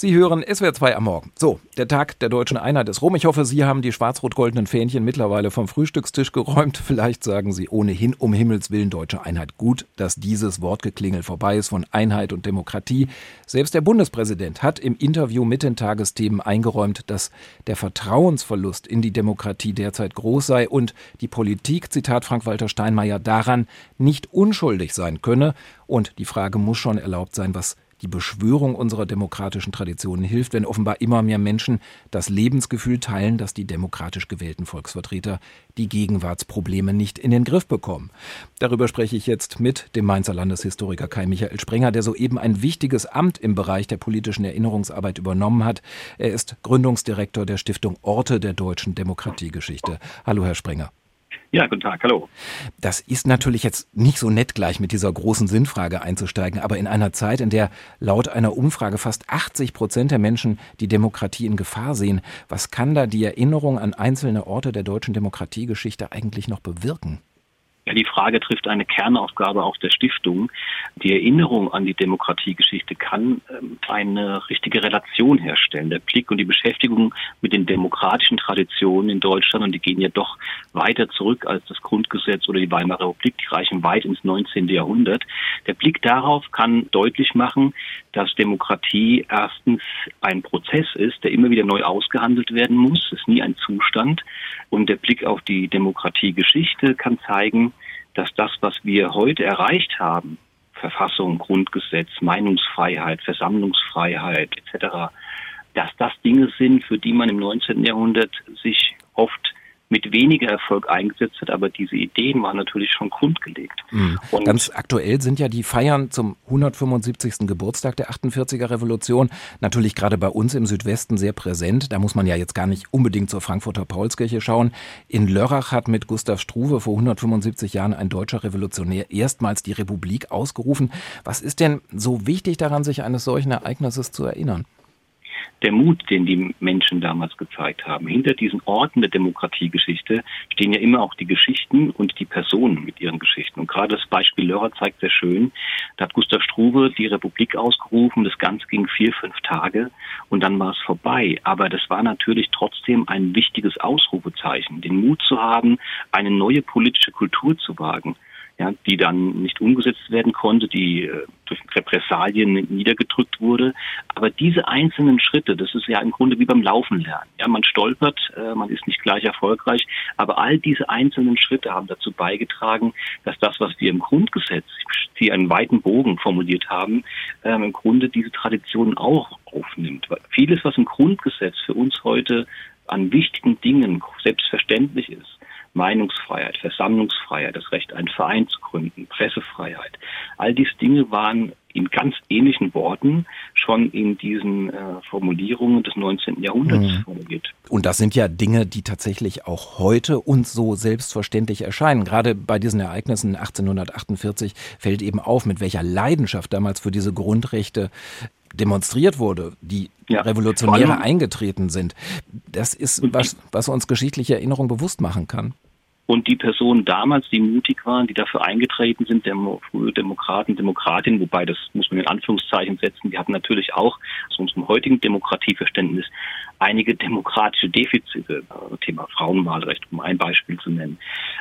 Sie hören SWR 2 am Morgen. So, der Tag der deutschen Einheit ist rum. Ich hoffe, Sie haben die schwarz-rot-goldenen Fähnchen mittlerweile vom Frühstückstisch geräumt. Vielleicht sagen Sie ohnehin um Himmels Willen deutsche Einheit. Gut, dass dieses Wortgeklingel vorbei ist von Einheit und Demokratie. Selbst der Bundespräsident hat im Interview mit den Tagesthemen eingeräumt, dass der Vertrauensverlust in die Demokratie derzeit groß sei und die Politik, Zitat Frank-Walter Steinmeier, daran nicht unschuldig sein könne. Und die Frage muss schon erlaubt sein, was die Beschwörung unserer demokratischen Traditionen hilft, wenn offenbar immer mehr Menschen das Lebensgefühl teilen, dass die demokratisch gewählten Volksvertreter die Gegenwartsprobleme nicht in den Griff bekommen. Darüber spreche ich jetzt mit dem Mainzer Landeshistoriker Kai Michael Sprenger, der soeben ein wichtiges Amt im Bereich der politischen Erinnerungsarbeit übernommen hat. Er ist Gründungsdirektor der Stiftung Orte der deutschen Demokratiegeschichte. Hallo, Herr Sprenger. Ja, guten Tag, hallo. Das ist natürlich jetzt nicht so nett, gleich mit dieser großen Sinnfrage einzusteigen, aber in einer Zeit, in der laut einer Umfrage fast 80 Prozent der Menschen die Demokratie in Gefahr sehen, was kann da die Erinnerung an einzelne Orte der deutschen Demokratiegeschichte eigentlich noch bewirken? Ja, die Frage trifft eine Kernaufgabe auch der Stiftung. Die Erinnerung an die Demokratiegeschichte kann ähm, eine richtige Relation herstellen. Der Blick und die Beschäftigung mit den demokratischen Traditionen in Deutschland, und die gehen ja doch weiter zurück als das Grundgesetz oder die Weimarer Republik, die reichen weit ins 19. Jahrhundert. Der Blick darauf kann deutlich machen, dass Demokratie erstens ein Prozess ist, der immer wieder neu ausgehandelt werden muss. Es ist nie ein Zustand. Und der Blick auf die Demokratiegeschichte kann zeigen, dass das, was wir heute erreicht haben, Verfassung, Grundgesetz, Meinungsfreiheit, Versammlungsfreiheit etc., dass das Dinge sind, für die man im 19. Jahrhundert sich oft mit weniger Erfolg eingesetzt hat, aber diese Ideen waren natürlich schon grundgelegt. Mhm. Ganz aktuell sind ja die Feiern zum 175. Geburtstag der 48er Revolution natürlich gerade bei uns im Südwesten sehr präsent. Da muss man ja jetzt gar nicht unbedingt zur Frankfurter Paulskirche schauen. In Lörrach hat mit Gustav Struve vor 175 Jahren ein deutscher Revolutionär erstmals die Republik ausgerufen. Was ist denn so wichtig daran, sich eines solchen Ereignisses zu erinnern? Der Mut, den die Menschen damals gezeigt haben. Hinter diesen Orten der Demokratiegeschichte stehen ja immer auch die Geschichten und die Personen mit ihren Geschichten. Und gerade das Beispiel Lörrer zeigt sehr schön, da hat Gustav Struve die Republik ausgerufen, das Ganze ging vier, fünf Tage und dann war es vorbei. Aber das war natürlich trotzdem ein wichtiges Ausrufezeichen, den Mut zu haben, eine neue politische Kultur zu wagen ja, die dann nicht umgesetzt werden konnte, die äh, durch Repressalien niedergedrückt wurde. Aber diese einzelnen Schritte, das ist ja im Grunde wie beim Laufen lernen. Ja, man stolpert, äh, man ist nicht gleich erfolgreich, aber all diese einzelnen Schritte haben dazu beigetragen, dass das, was wir im Grundgesetz, die einen weiten Bogen formuliert haben, äh, im Grunde diese Traditionen auch aufnimmt. Weil vieles, was im Grundgesetz für uns heute an wichtigen Dingen selbstverständlich ist, Meinungsfreiheit, Versammlungsfreiheit, das Recht, einen Verein zu gründen, Pressefreiheit. All diese Dinge waren in ganz ähnlichen Worten schon in diesen äh, Formulierungen des 19. Jahrhunderts mhm. formuliert. Und das sind ja Dinge, die tatsächlich auch heute uns so selbstverständlich erscheinen. Gerade bei diesen Ereignissen 1848 fällt eben auf, mit welcher Leidenschaft damals für diese Grundrechte demonstriert wurde, die ja, Revolutionäre eingetreten sind. Das ist was, was uns geschichtliche Erinnerung bewusst machen kann. Und die Personen damals, die mutig waren, die dafür eingetreten sind, Demo, frühe Demokraten, Demokratinnen, wobei das muss man in Anführungszeichen setzen, die hatten natürlich auch zu unserem heutigen Demokratieverständnis einige demokratische Defizite, Thema Frauenwahlrecht, um ein Beispiel zu nennen.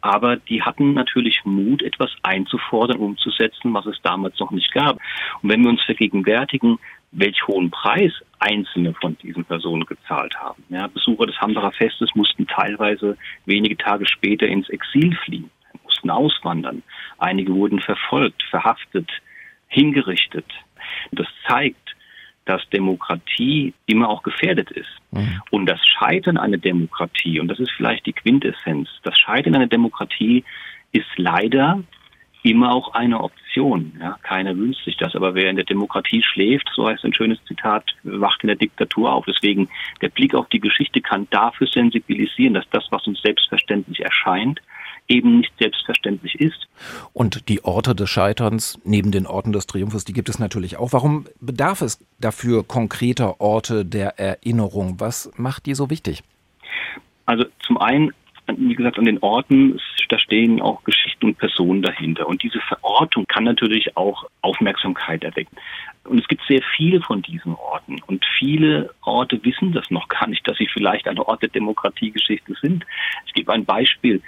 Aber die hatten natürlich Mut, etwas einzufordern, umzusetzen, was es damals noch nicht gab. Und wenn wir uns vergegenwärtigen, welch hohen Preis einzelne von diesen Personen gezahlt haben. Ja, Besucher des Hambacher Festes mussten teilweise wenige Tage später ins Exil fliehen, mussten auswandern. Einige wurden verfolgt, verhaftet, hingerichtet. Das zeigt, dass Demokratie immer auch gefährdet ist. Mhm. Und das Scheitern einer Demokratie, und das ist vielleicht die Quintessenz, das Scheitern einer Demokratie ist leider immer auch eine Option. Ja, keiner wünscht sich das, aber wer in der Demokratie schläft, so heißt ein schönes Zitat, wacht in der Diktatur auf. Deswegen der Blick auf die Geschichte kann dafür sensibilisieren, dass das, was uns selbstverständlich erscheint, eben nicht selbstverständlich ist. Und die Orte des Scheiterns neben den Orten des Triumphes, die gibt es natürlich auch. Warum bedarf es dafür konkreter Orte der Erinnerung? Was macht die so wichtig? Also zum einen, wie gesagt, an den Orten, da stehen auch Geschichten Geschichten und Personen dahinter. Und diese Verortung kann natürlich auch Aufmerksamkeit erwecken. Und es gibt sehr viele von diesen Orten. Und viele Orte wissen das noch gar nicht, dass sie vielleicht ein Ort der Demokratiegeschichte sind. Ich gebe ein Beispiel.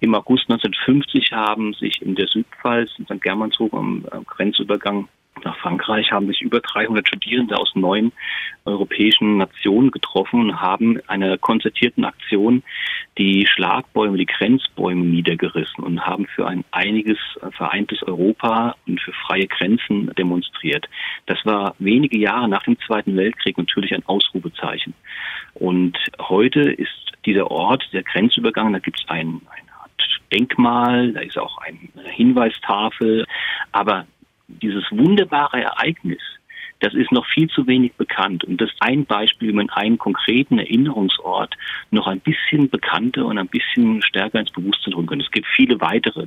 Im August 1950 haben sich in der Südpfalz, in St. Germanshof am Grenzübergang nach Frankreich haben sich über 300 Studierende aus neun europäischen Nationen getroffen und haben einer konzertierten Aktion die Schlagbäume, die Grenzbäume niedergerissen und haben für ein einiges vereintes Europa und für freie Grenzen demonstriert. Das war wenige Jahre nach dem Zweiten Weltkrieg natürlich ein Ausrufezeichen. Und heute ist dieser Ort, der Grenzübergang, da gibt es ein, Denkmal, da ist auch eine Hinweistafel, aber dieses wunderbare Ereignis, das ist noch viel zu wenig bekannt. Und das ist ein Beispiel, wie man einen konkreten Erinnerungsort noch ein bisschen bekannter und ein bisschen stärker ins Bewusstsein holen kann. Es gibt viele weitere.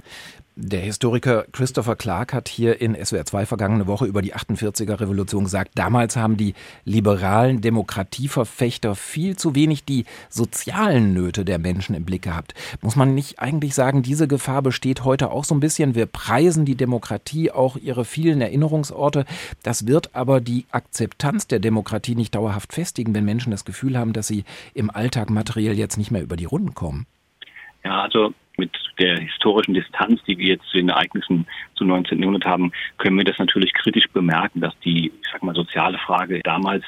Der Historiker Christopher Clark hat hier in SWR 2 vergangene Woche über die 48er Revolution gesagt, damals haben die liberalen Demokratieverfechter viel zu wenig die sozialen Nöte der Menschen im Blick gehabt. Muss man nicht eigentlich sagen, diese Gefahr besteht heute auch so ein bisschen? Wir preisen die Demokratie, auch ihre vielen Erinnerungsorte. Das wird aber die Akzeptanz der Demokratie nicht dauerhaft festigen, wenn Menschen das Gefühl haben, dass sie im Alltag materiell jetzt nicht mehr über die Runden kommen. Ja, also mit der historischen Distanz, die wir jetzt zu den Ereignissen zu 19. Jahrhundert haben, können wir das natürlich kritisch bemerken, dass die, ich sag mal, soziale Frage damals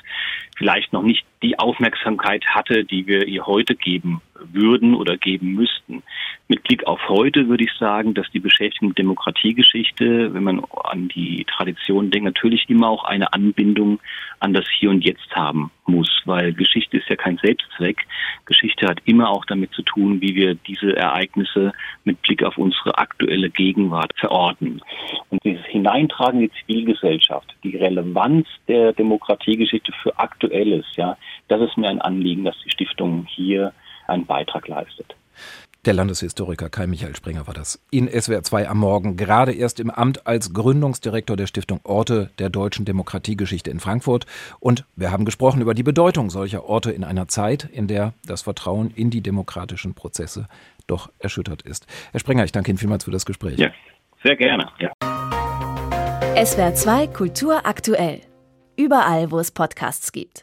vielleicht noch nicht die Aufmerksamkeit hatte, die wir ihr heute geben würden oder geben müssten. Mit Blick auf heute würde ich sagen, dass die Beschäftigung mit Demokratiegeschichte, wenn man an die Tradition denkt, natürlich immer auch eine Anbindung an das Hier und Jetzt haben muss, weil Geschichte ist ja kein Selbstzweck. Geschichte hat immer auch damit zu tun, wie wir diese Ereignisse mit Blick auf unsere aktuelle Gegenwart verorten. Und dieses Hineintragen in die Zivilgesellschaft, die Relevanz der Demokratiegeschichte für Aktuelles, ja, das ist mir ein Anliegen, dass die Stiftung hier einen Beitrag leistet. Der Landeshistoriker Kai Michael Springer war das in SWR 2 am Morgen, gerade erst im Amt als Gründungsdirektor der Stiftung Orte der deutschen Demokratiegeschichte in Frankfurt. Und wir haben gesprochen über die Bedeutung solcher Orte in einer Zeit, in der das Vertrauen in die demokratischen Prozesse doch erschüttert ist. Herr Springer, ich danke Ihnen vielmals für das Gespräch. Ja, sehr gerne. Ja. SWR 2 Kultur aktuell. Überall, wo es Podcasts gibt.